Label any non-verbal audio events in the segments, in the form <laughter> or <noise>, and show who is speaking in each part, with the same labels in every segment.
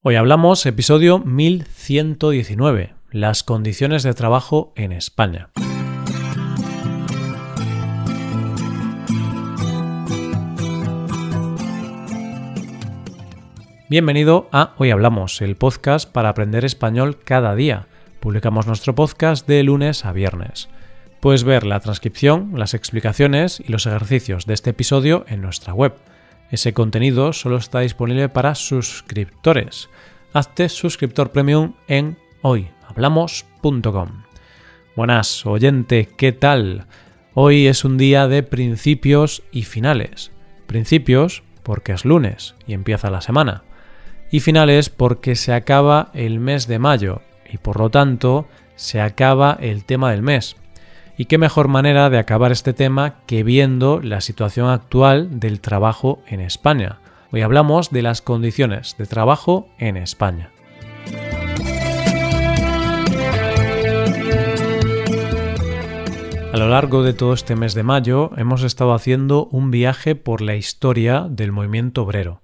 Speaker 1: Hoy hablamos episodio 1119, las condiciones de trabajo en España. Bienvenido a Hoy Hablamos, el podcast para aprender español cada día. Publicamos nuestro podcast de lunes a viernes. Puedes ver la transcripción, las explicaciones y los ejercicios de este episodio en nuestra web. Ese contenido solo está disponible para suscriptores. Hazte suscriptor premium en hoyhablamos.com. Buenas, oyente, ¿qué tal? Hoy es un día de principios y finales. Principios porque es lunes y empieza la semana. Y finales porque se acaba el mes de mayo y por lo tanto se acaba el tema del mes. Y qué mejor manera de acabar este tema que viendo la situación actual del trabajo en España. Hoy hablamos de las condiciones de trabajo en España. A lo largo de todo este mes de mayo hemos estado haciendo un viaje por la historia del movimiento obrero.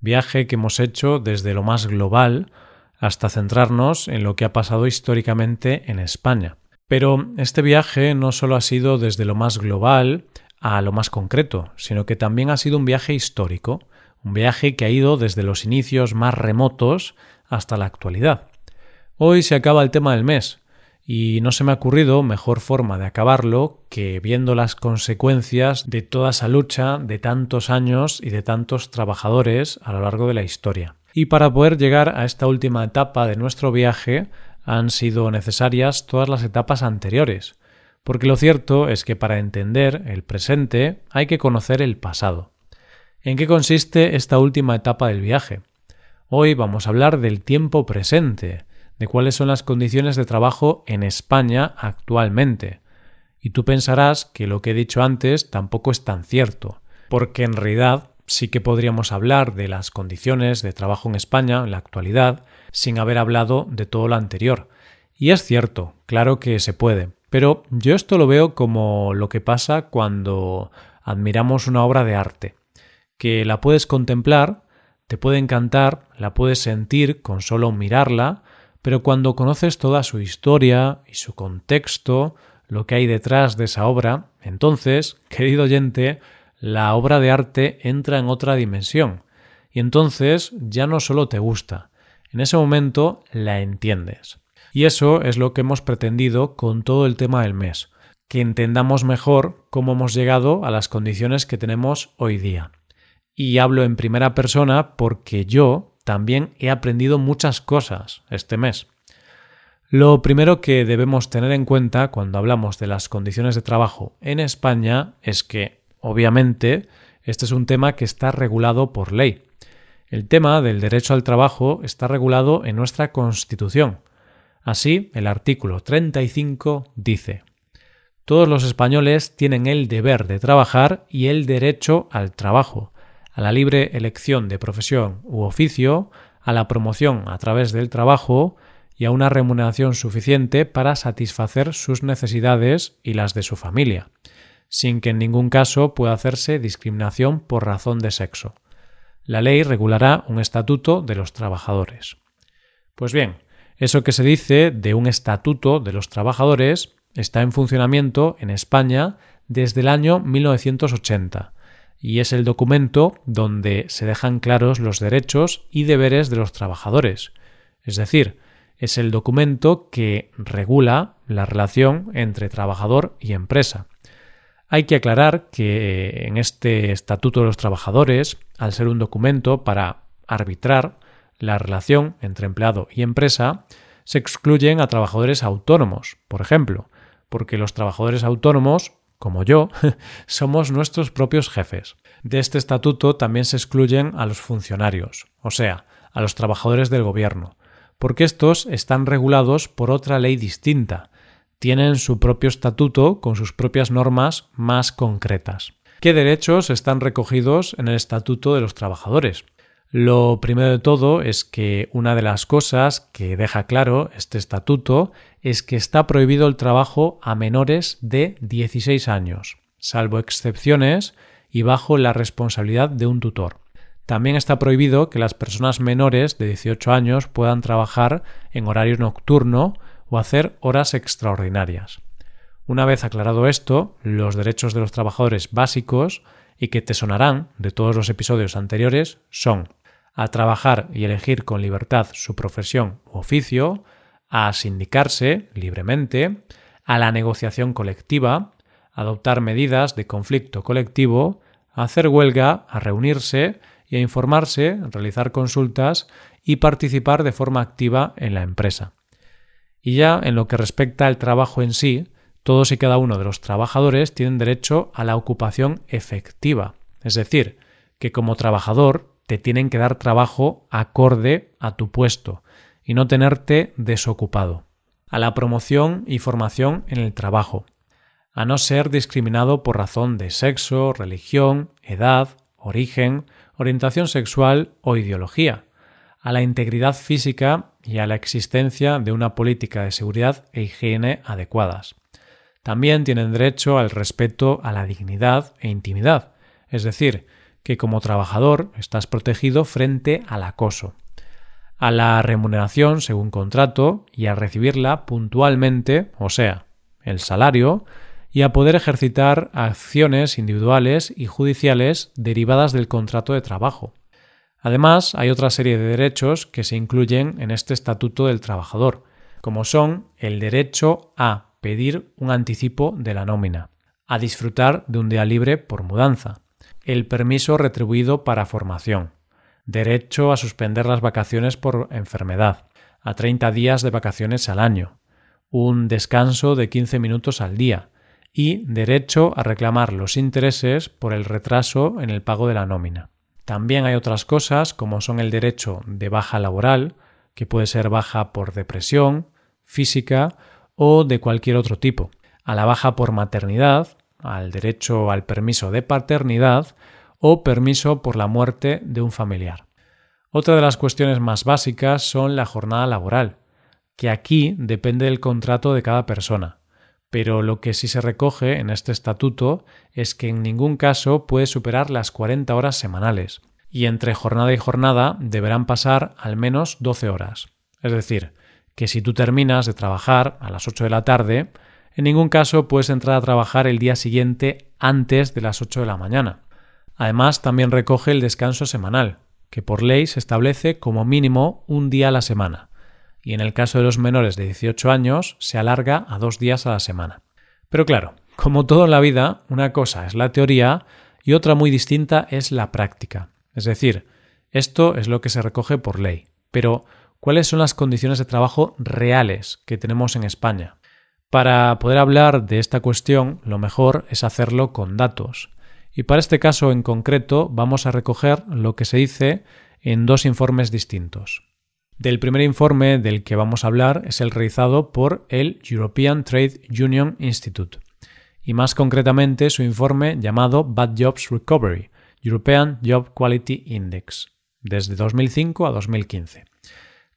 Speaker 1: Viaje que hemos hecho desde lo más global hasta centrarnos en lo que ha pasado históricamente en España. Pero este viaje no solo ha sido desde lo más global a lo más concreto, sino que también ha sido un viaje histórico, un viaje que ha ido desde los inicios más remotos hasta la actualidad. Hoy se acaba el tema del mes, y no se me ha ocurrido mejor forma de acabarlo que viendo las consecuencias de toda esa lucha de tantos años y de tantos trabajadores a lo largo de la historia. Y para poder llegar a esta última etapa de nuestro viaje, han sido necesarias todas las etapas anteriores, porque lo cierto es que para entender el presente hay que conocer el pasado. ¿En qué consiste esta última etapa del viaje? Hoy vamos a hablar del tiempo presente, de cuáles son las condiciones de trabajo en España actualmente. Y tú pensarás que lo que he dicho antes tampoco es tan cierto, porque en realidad sí que podríamos hablar de las condiciones de trabajo en España en la actualidad sin haber hablado de todo lo anterior. Y es cierto, claro que se puede, pero yo esto lo veo como lo que pasa cuando admiramos una obra de arte, que la puedes contemplar, te puede encantar, la puedes sentir con solo mirarla, pero cuando conoces toda su historia y su contexto, lo que hay detrás de esa obra, entonces, <laughs> querido oyente, la obra de arte entra en otra dimensión, y entonces ya no solo te gusta, en ese momento la entiendes. Y eso es lo que hemos pretendido con todo el tema del mes, que entendamos mejor cómo hemos llegado a las condiciones que tenemos hoy día. Y hablo en primera persona porque yo también he aprendido muchas cosas este mes. Lo primero que debemos tener en cuenta cuando hablamos de las condiciones de trabajo en España es que, obviamente, este es un tema que está regulado por ley. El tema del derecho al trabajo está regulado en nuestra Constitución. Así, el artículo 35 dice Todos los españoles tienen el deber de trabajar y el derecho al trabajo, a la libre elección de profesión u oficio, a la promoción a través del trabajo y a una remuneración suficiente para satisfacer sus necesidades y las de su familia, sin que en ningún caso pueda hacerse discriminación por razón de sexo la ley regulará un estatuto de los trabajadores. Pues bien, eso que se dice de un estatuto de los trabajadores está en funcionamiento en España desde el año 1980 y es el documento donde se dejan claros los derechos y deberes de los trabajadores. Es decir, es el documento que regula la relación entre trabajador y empresa. Hay que aclarar que en este Estatuto de los Trabajadores, al ser un documento para arbitrar la relación entre empleado y empresa, se excluyen a trabajadores autónomos, por ejemplo, porque los trabajadores autónomos, como yo, <laughs> somos nuestros propios jefes. De este estatuto también se excluyen a los funcionarios, o sea, a los trabajadores del gobierno, porque estos están regulados por otra ley distinta, tienen su propio estatuto con sus propias normas más concretas. ¿Qué derechos están recogidos en el Estatuto de los Trabajadores? Lo primero de todo es que una de las cosas que deja claro este estatuto es que está prohibido el trabajo a menores de 16 años, salvo excepciones y bajo la responsabilidad de un tutor. También está prohibido que las personas menores de 18 años puedan trabajar en horario nocturno o hacer horas extraordinarias. Una vez aclarado esto, los derechos de los trabajadores básicos y que te sonarán de todos los episodios anteriores son a trabajar y elegir con libertad su profesión u oficio, a sindicarse libremente, a la negociación colectiva, adoptar medidas de conflicto colectivo, a hacer huelga, a reunirse y a informarse, realizar consultas y participar de forma activa en la empresa. Y ya en lo que respecta al trabajo en sí, todos y cada uno de los trabajadores tienen derecho a la ocupación efectiva, es decir, que como trabajador te tienen que dar trabajo acorde a tu puesto y no tenerte desocupado, a la promoción y formación en el trabajo, a no ser discriminado por razón de sexo, religión, edad, origen, orientación sexual o ideología, a la integridad física y a la existencia de una política de seguridad e higiene adecuadas. También tienen derecho al respeto a la dignidad e intimidad, es decir, que como trabajador estás protegido frente al acoso, a la remuneración según contrato y a recibirla puntualmente, o sea, el salario, y a poder ejercitar acciones individuales y judiciales derivadas del contrato de trabajo. Además, hay otra serie de derechos que se incluyen en este Estatuto del Trabajador, como son el derecho a pedir un anticipo de la nómina, a disfrutar de un día libre por mudanza, el permiso retribuido para formación, derecho a suspender las vacaciones por enfermedad, a 30 días de vacaciones al año, un descanso de 15 minutos al día, y derecho a reclamar los intereses por el retraso en el pago de la nómina. También hay otras cosas como son el derecho de baja laboral, que puede ser baja por depresión, física o de cualquier otro tipo, a la baja por maternidad, al derecho al permiso de paternidad o permiso por la muerte de un familiar. Otra de las cuestiones más básicas son la jornada laboral, que aquí depende del contrato de cada persona pero lo que sí se recoge en este estatuto es que en ningún caso puede superar las 40 horas semanales, y entre jornada y jornada deberán pasar al menos 12 horas. Es decir, que si tú terminas de trabajar a las 8 de la tarde, en ningún caso puedes entrar a trabajar el día siguiente antes de las 8 de la mañana. Además, también recoge el descanso semanal, que por ley se establece como mínimo un día a la semana y en el caso de los menores de 18 años se alarga a dos días a la semana. Pero claro, como todo en la vida, una cosa es la teoría y otra muy distinta es la práctica. Es decir, esto es lo que se recoge por ley. Pero, ¿cuáles son las condiciones de trabajo reales que tenemos en España? Para poder hablar de esta cuestión, lo mejor es hacerlo con datos. Y para este caso en concreto vamos a recoger lo que se dice en dos informes distintos. Del primer informe del que vamos a hablar es el realizado por el European Trade Union Institute y más concretamente su informe llamado Bad Jobs Recovery, European Job Quality Index, desde 2005 a 2015,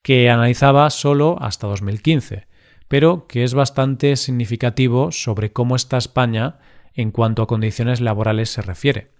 Speaker 1: que analizaba solo hasta 2015, pero que es bastante significativo sobre cómo está España en cuanto a condiciones laborales se refiere.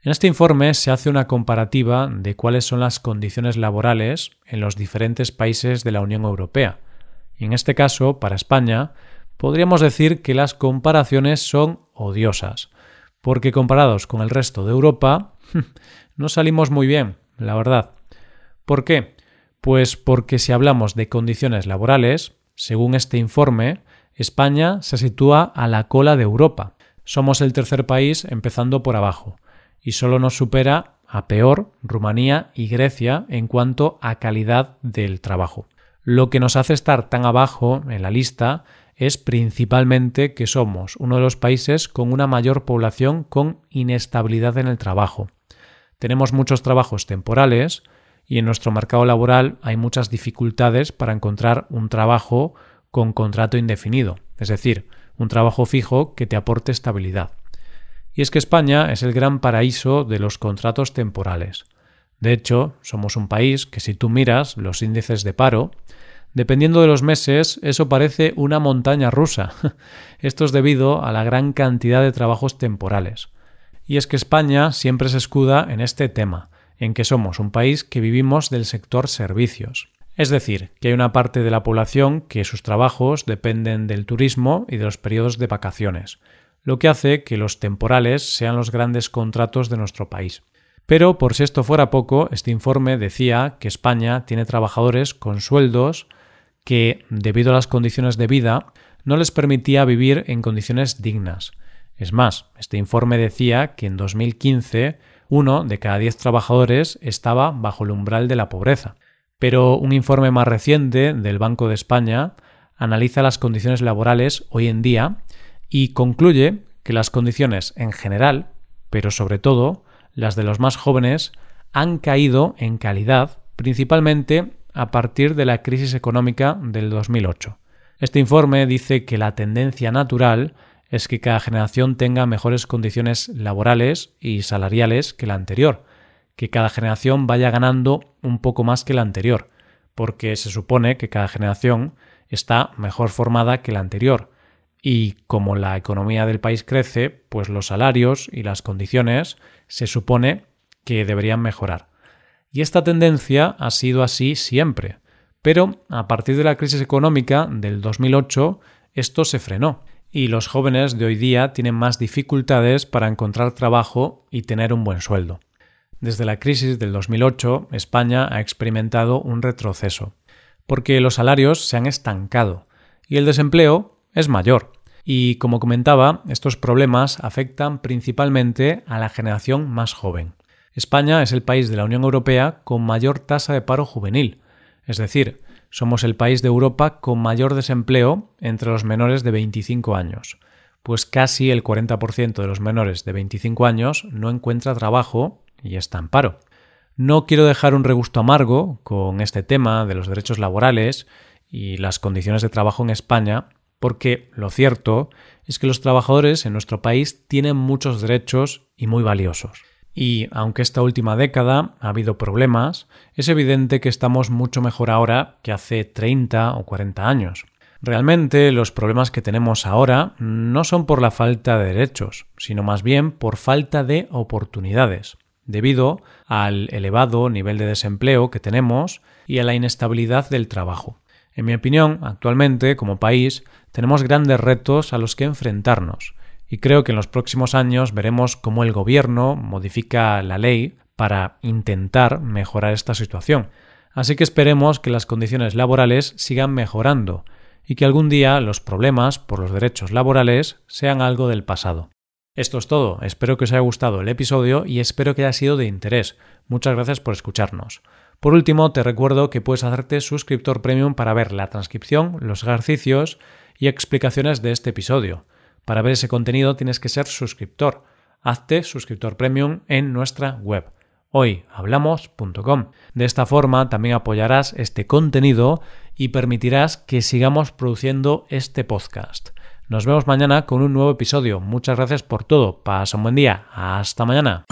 Speaker 1: En este informe se hace una comparativa de cuáles son las condiciones laborales en los diferentes países de la Unión Europea. En este caso, para España, podríamos decir que las comparaciones son odiosas, porque comparados con el resto de Europa, <laughs> no salimos muy bien, la verdad. ¿Por qué? Pues porque si hablamos de condiciones laborales, según este informe, España se sitúa a la cola de Europa. Somos el tercer país empezando por abajo y solo nos supera a peor Rumanía y Grecia en cuanto a calidad del trabajo. Lo que nos hace estar tan abajo en la lista es principalmente que somos uno de los países con una mayor población con inestabilidad en el trabajo. Tenemos muchos trabajos temporales y en nuestro mercado laboral hay muchas dificultades para encontrar un trabajo con contrato indefinido, es decir, un trabajo fijo que te aporte estabilidad. Y es que España es el gran paraíso de los contratos temporales. De hecho, somos un país que si tú miras los índices de paro, dependiendo de los meses, eso parece una montaña rusa. <laughs> Esto es debido a la gran cantidad de trabajos temporales. Y es que España siempre se escuda en este tema, en que somos un país que vivimos del sector servicios. Es decir, que hay una parte de la población que sus trabajos dependen del turismo y de los periodos de vacaciones, lo que hace que los temporales sean los grandes contratos de nuestro país. Pero, por si esto fuera poco, este informe decía que España tiene trabajadores con sueldos que, debido a las condiciones de vida, no les permitía vivir en condiciones dignas. Es más, este informe decía que en 2015 uno de cada diez trabajadores estaba bajo el umbral de la pobreza. Pero un informe más reciente del Banco de España analiza las condiciones laborales hoy en día y concluye que las condiciones en general, pero sobre todo las de los más jóvenes, han caído en calidad principalmente a partir de la crisis económica del 2008. Este informe dice que la tendencia natural es que cada generación tenga mejores condiciones laborales y salariales que la anterior, que cada generación vaya ganando un poco más que la anterior, porque se supone que cada generación está mejor formada que la anterior. Y como la economía del país crece, pues los salarios y las condiciones se supone que deberían mejorar. Y esta tendencia ha sido así siempre. Pero a partir de la crisis económica del 2008, esto se frenó y los jóvenes de hoy día tienen más dificultades para encontrar trabajo y tener un buen sueldo. Desde la crisis del 2008, España ha experimentado un retroceso, porque los salarios se han estancado y el desempleo es mayor. Y como comentaba, estos problemas afectan principalmente a la generación más joven. España es el país de la Unión Europea con mayor tasa de paro juvenil, es decir, somos el país de Europa con mayor desempleo entre los menores de 25 años, pues casi el 40% de los menores de 25 años no encuentra trabajo y está en paro. No quiero dejar un regusto amargo con este tema de los derechos laborales y las condiciones de trabajo en España, porque lo cierto es que los trabajadores en nuestro país tienen muchos derechos y muy valiosos. Y aunque esta última década ha habido problemas, es evidente que estamos mucho mejor ahora que hace 30 o 40 años. Realmente los problemas que tenemos ahora no son por la falta de derechos, sino más bien por falta de oportunidades debido al elevado nivel de desempleo que tenemos y a la inestabilidad del trabajo. En mi opinión, actualmente, como país, tenemos grandes retos a los que enfrentarnos, y creo que en los próximos años veremos cómo el Gobierno modifica la ley para intentar mejorar esta situación. Así que esperemos que las condiciones laborales sigan mejorando y que algún día los problemas por los derechos laborales sean algo del pasado. Esto es todo, espero que os haya gustado el episodio y espero que haya sido de interés. Muchas gracias por escucharnos. Por último, te recuerdo que puedes hacerte suscriptor premium para ver la transcripción, los ejercicios y explicaciones de este episodio. Para ver ese contenido tienes que ser suscriptor. Hazte suscriptor premium en nuestra web hoyhablamos.com. De esta forma también apoyarás este contenido y permitirás que sigamos produciendo este podcast. Nos vemos mañana con un nuevo episodio. Muchas gracias por todo. Pasa un buen día. Hasta mañana.